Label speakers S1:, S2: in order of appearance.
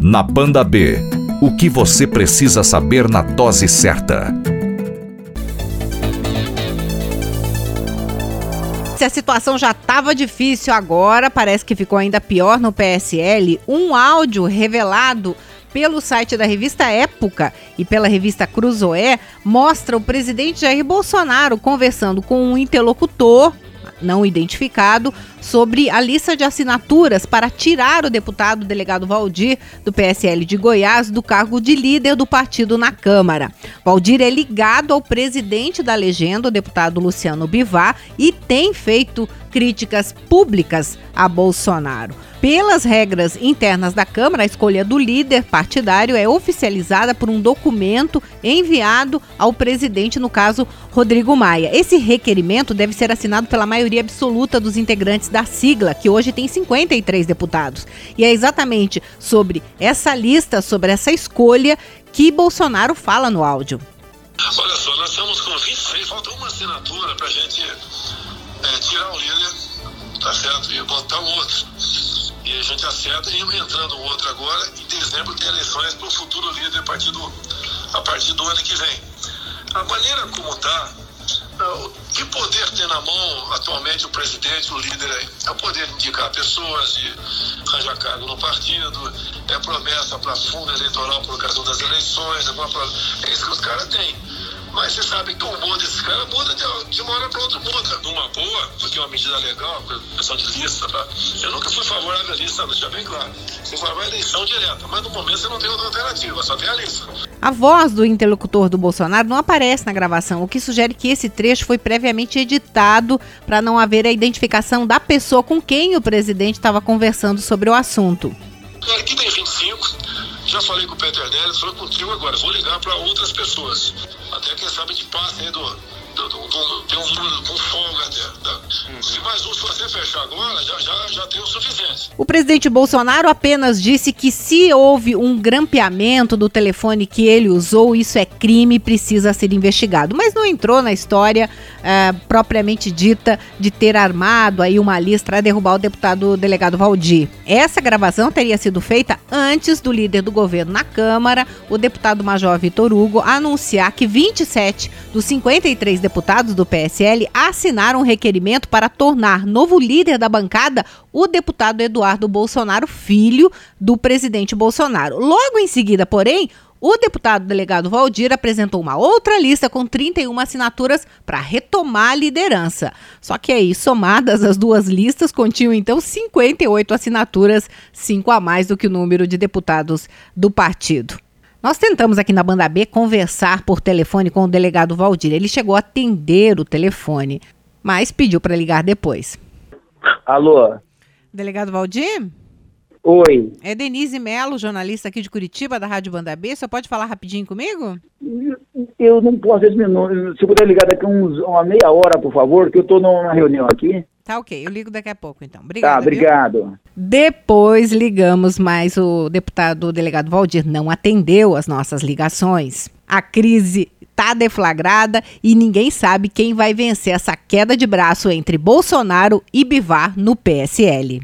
S1: Na Banda B, o que você precisa saber na dose certa.
S2: Se a situação já estava difícil agora, parece que ficou ainda pior no PSL. Um áudio revelado pelo site da revista Época e pela revista Cruzoé mostra o presidente Jair Bolsonaro conversando com um interlocutor não identificado sobre a lista de assinaturas para tirar o deputado delegado Valdir do PSL de Goiás do cargo de líder do partido na Câmara. Valdir é ligado ao presidente da legenda, o deputado Luciano Bivar, e tem feito críticas públicas a Bolsonaro. Pelas regras internas da Câmara, a escolha do líder partidário é oficializada por um documento enviado ao presidente, no caso, Rodrigo Maia. Esse requerimento deve ser assinado pela maioria absoluta dos integrantes da sigla, que hoje tem 53 deputados. E é exatamente sobre essa lista, sobre essa escolha, que Bolsonaro fala no áudio.
S3: Olha só, nós estamos com 26, falta uma assinatura para a gente é, tirar o líder, tá certo? E botar o outro. E a gente acerta e entrando o outro agora. Em dezembro tem eleições para o futuro líder a partir, do, a partir do ano que vem. A maneira como está, que poder tem na mão atualmente o presidente, o líder aí? É o poder de indicar pessoas, de arranjar cargo no partido, é promessa para fundo eleitoral por causa das eleições, é, é isso que os caras têm. Mas você sabe que o humor desses caras muda de, de uma hora para outra, muda. Numa boa, porque é uma medida legal, o pessoal de lista, tá? Eu nunca fui favorável à lista, deixa bem claro. Você vai a eleição direta, mas no momento você não tem outra alternativa, só tem a lista.
S2: A voz do interlocutor do Bolsonaro não aparece na gravação, o que sugere que esse trecho foi previamente editado para não haver a identificação da pessoa com quem o presidente estava conversando sobre o assunto.
S3: Aqui tem 25, já falei com o Peter Neres, falei contigo agora, vou ligar para outras pessoas. Até quem sabe de passe aí do, do, do, do, tem um número com folga? Uhum. Se mais um, se você fechar agora, já, já, já tem o suficiente.
S2: O presidente Bolsonaro apenas disse que se houve um grampeamento do telefone que ele usou, isso é crime e precisa ser investigado. Mas não entrou na história é, propriamente dita de ter armado aí uma lista para derrubar o deputado delegado Valdir. Essa gravação teria sido feita antes do líder do governo na Câmara, o deputado Major Vitor Hugo, anunciar que 27 dos 53 deputados do PSL assinaram um requerimento para tornar novo líder da bancada o deputado Eduardo Bolsonaro, filho do presidente Bolsonaro. Logo em seguida, porém, o deputado delegado Valdir apresentou uma outra lista com 31 assinaturas para retomar a liderança. Só que aí, somadas as duas listas, continham então 58 assinaturas, cinco a mais do que o número de deputados do partido. Nós tentamos aqui na Banda B conversar por telefone com o delegado Valdir. Ele chegou a atender o telefone, mas pediu para ligar depois.
S4: Alô?
S2: Delegado Valdir?
S4: Oi.
S2: É Denise Melo, jornalista aqui de Curitiba, da Rádio Banda B. Você pode falar rapidinho comigo?
S4: Eu não posso, se puder ligar daqui uns, uma meia hora, por favor, que eu estou numa reunião aqui.
S2: Tá ok, eu ligo daqui a pouco então. Obrigada.
S4: Tá, obrigado. Viu?
S2: Depois ligamos, mas o deputado o delegado Valdir não atendeu as nossas ligações. A crise está deflagrada e ninguém sabe quem vai vencer essa queda de braço entre Bolsonaro e Bivar no PSL.